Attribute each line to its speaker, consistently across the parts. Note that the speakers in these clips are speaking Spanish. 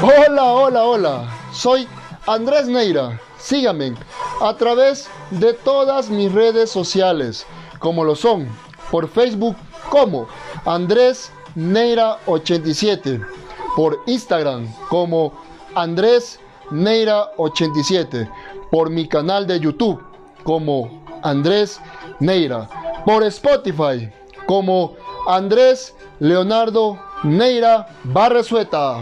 Speaker 1: Hola, hola, hola. Soy Andrés Neira. Síganme a través de todas mis redes sociales, como lo son por Facebook como Andrés Neira 87, por Instagram como Andrés Neira 87, por mi canal de YouTube como Andrés Neira, por Spotify como Andrés Leonardo Neira Barresueta.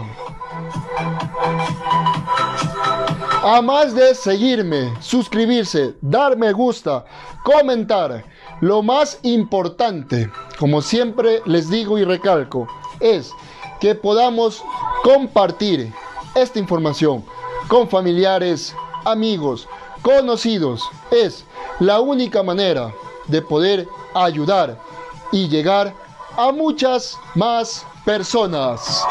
Speaker 1: A más de seguirme, suscribirse, dar me gusta, comentar, lo más importante, como siempre les digo y recalco, es que podamos compartir esta información con familiares, amigos, conocidos. Es la única manera de poder ayudar y llegar a muchas más personas.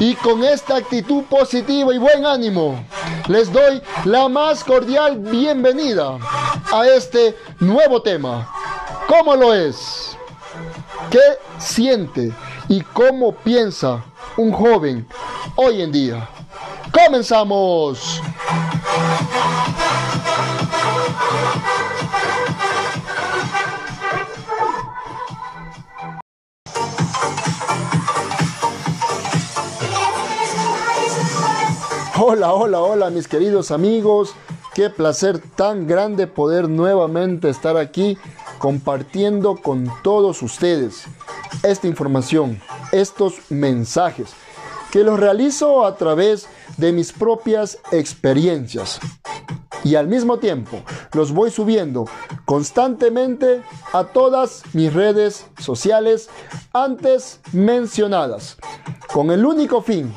Speaker 1: Y con esta actitud positiva y buen ánimo, les doy la más cordial bienvenida a este nuevo tema. ¿Cómo lo es? ¿Qué siente y cómo piensa un joven hoy en día? ¡Comenzamos! Hola, hola, hola mis queridos amigos. Qué placer tan grande poder nuevamente estar aquí compartiendo con todos ustedes esta información, estos mensajes, que los realizo a través de mis propias experiencias. Y al mismo tiempo los voy subiendo constantemente a todas mis redes sociales antes mencionadas, con el único fin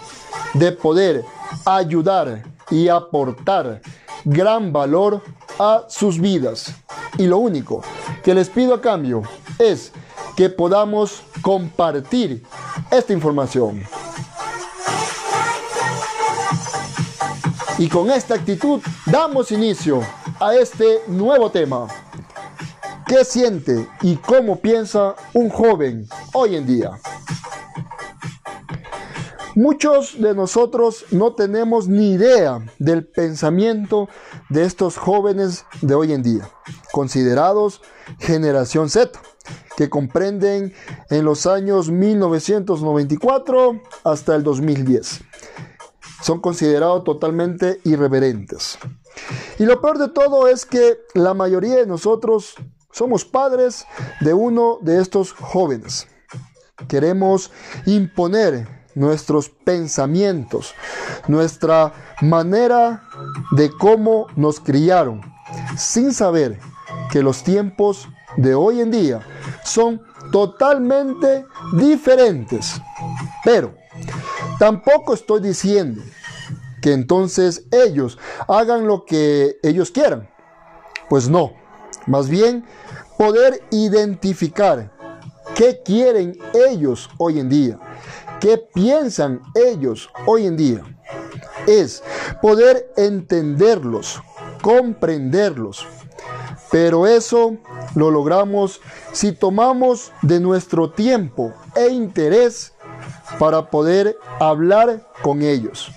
Speaker 1: de poder ayudar y aportar gran valor a sus vidas. Y lo único que les pido a cambio es que podamos compartir esta información. Y con esta actitud damos inicio a este nuevo tema. ¿Qué siente y cómo piensa un joven hoy en día? Muchos de nosotros no tenemos ni idea del pensamiento de estos jóvenes de hoy en día, considerados generación Z, que comprenden en los años 1994 hasta el 2010. Son considerados totalmente irreverentes. Y lo peor de todo es que la mayoría de nosotros somos padres de uno de estos jóvenes. Queremos imponer nuestros pensamientos, nuestra manera de cómo nos criaron, sin saber que los tiempos de hoy en día son totalmente diferentes. Pero tampoco estoy diciendo que entonces ellos hagan lo que ellos quieran. Pues no, más bien poder identificar qué quieren ellos hoy en día qué piensan ellos hoy en día. Es poder entenderlos, comprenderlos. Pero eso lo logramos si tomamos de nuestro tiempo e interés para poder hablar con ellos,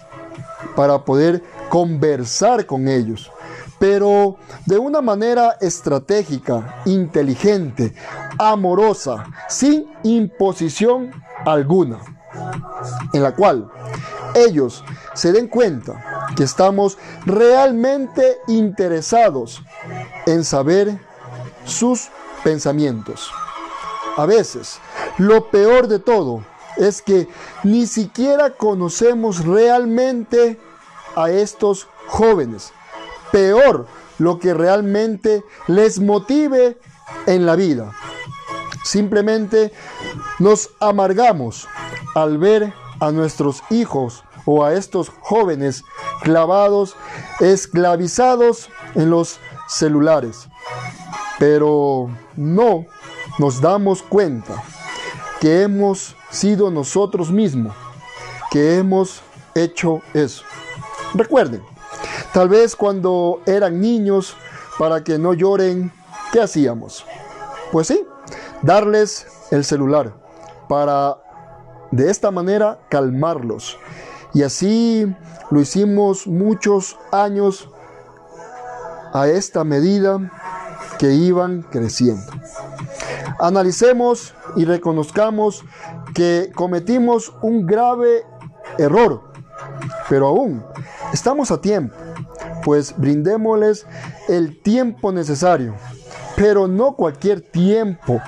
Speaker 1: para poder conversar con ellos, pero de una manera estratégica, inteligente, amorosa, sin imposición alguna en la cual ellos se den cuenta que estamos realmente interesados en saber sus pensamientos. A veces, lo peor de todo es que ni siquiera conocemos realmente a estos jóvenes. Peor, lo que realmente les motive en la vida. Simplemente nos amargamos al ver a nuestros hijos o a estos jóvenes clavados, esclavizados en los celulares. Pero no nos damos cuenta que hemos sido nosotros mismos, que hemos hecho eso. Recuerden, Tal vez cuando eran niños, para que no lloren, ¿qué hacíamos? Pues sí, darles el celular para de esta manera calmarlos. Y así lo hicimos muchos años a esta medida que iban creciendo. Analicemos y reconozcamos que cometimos un grave error, pero aún estamos a tiempo, pues brindémosles el tiempo necesario, pero no cualquier tiempo,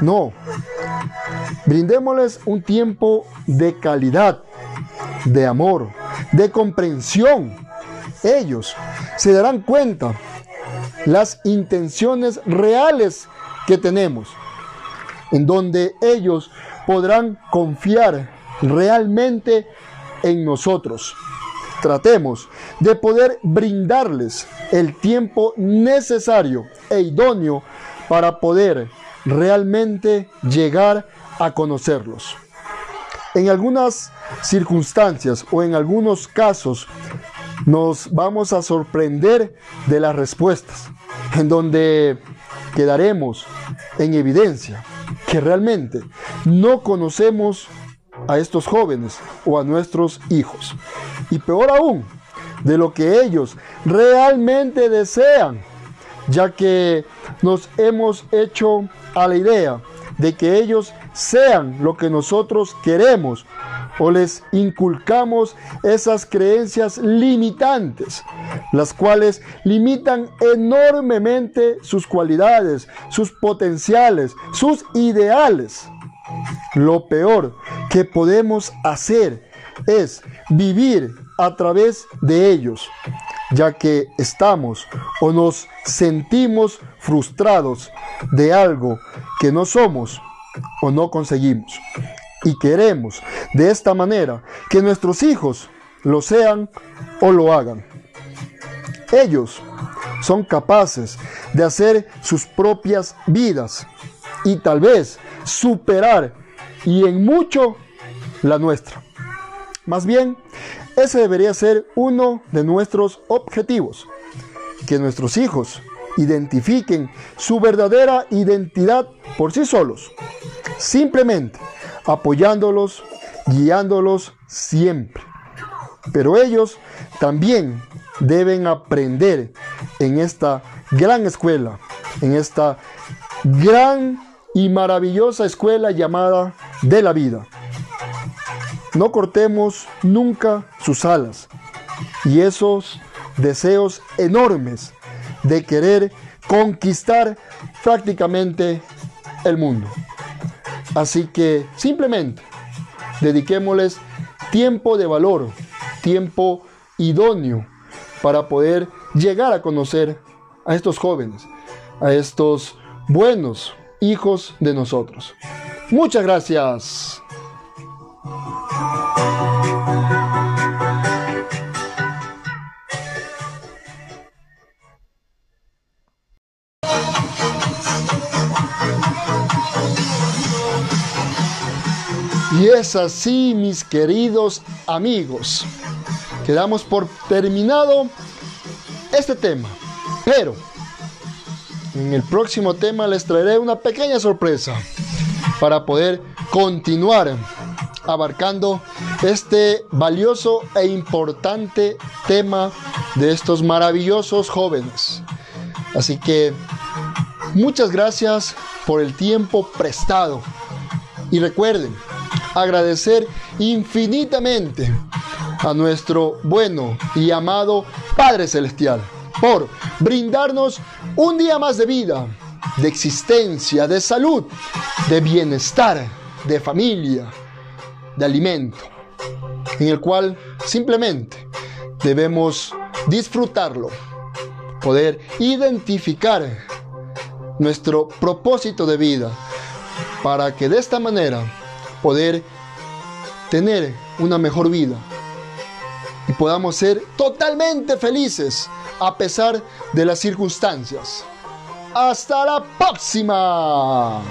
Speaker 1: no. Brindémosles un tiempo de calidad, de amor, de comprensión. Ellos se darán cuenta las intenciones reales que tenemos, en donde ellos podrán confiar realmente en nosotros. Tratemos de poder brindarles el tiempo necesario e idóneo para poder realmente llegar a conocerlos. En algunas circunstancias o en algunos casos nos vamos a sorprender de las respuestas, en donde quedaremos en evidencia que realmente no conocemos a estos jóvenes o a nuestros hijos. Y peor aún, de lo que ellos realmente desean, ya que nos hemos hecho a la idea de que ellos sean lo que nosotros queremos o les inculcamos esas creencias limitantes, las cuales limitan enormemente sus cualidades, sus potenciales, sus ideales. Lo peor que podemos hacer es vivir a través de ellos, ya que estamos o nos sentimos frustrados de algo que no somos o no conseguimos. Y queremos de esta manera que nuestros hijos lo sean o lo hagan. Ellos son capaces de hacer sus propias vidas y tal vez superar y en mucho la nuestra. Más bien, ese debería ser uno de nuestros objetivos, que nuestros hijos identifiquen su verdadera identidad por sí solos, simplemente apoyándolos, guiándolos siempre. Pero ellos también deben aprender en esta gran escuela, en esta gran y maravillosa escuela llamada de la vida. No cortemos nunca sus alas y esos deseos enormes de querer conquistar prácticamente el mundo. Así que simplemente dediquémosles tiempo de valor, tiempo idóneo para poder llegar a conocer a estos jóvenes, a estos buenos hijos de nosotros. Muchas gracias. Así, mis queridos amigos, que damos por terminado este tema. Pero en el próximo tema les traeré una pequeña sorpresa para poder continuar abarcando este valioso e importante tema de estos maravillosos jóvenes. Así que muchas gracias por el tiempo prestado. Y recuerden, agradecer infinitamente a nuestro bueno y amado Padre Celestial por brindarnos un día más de vida, de existencia, de salud, de bienestar, de familia, de alimento, en el cual simplemente debemos disfrutarlo, poder identificar nuestro propósito de vida, para que de esta manera poder tener una mejor vida y podamos ser totalmente felices a pesar de las circunstancias. Hasta la próxima.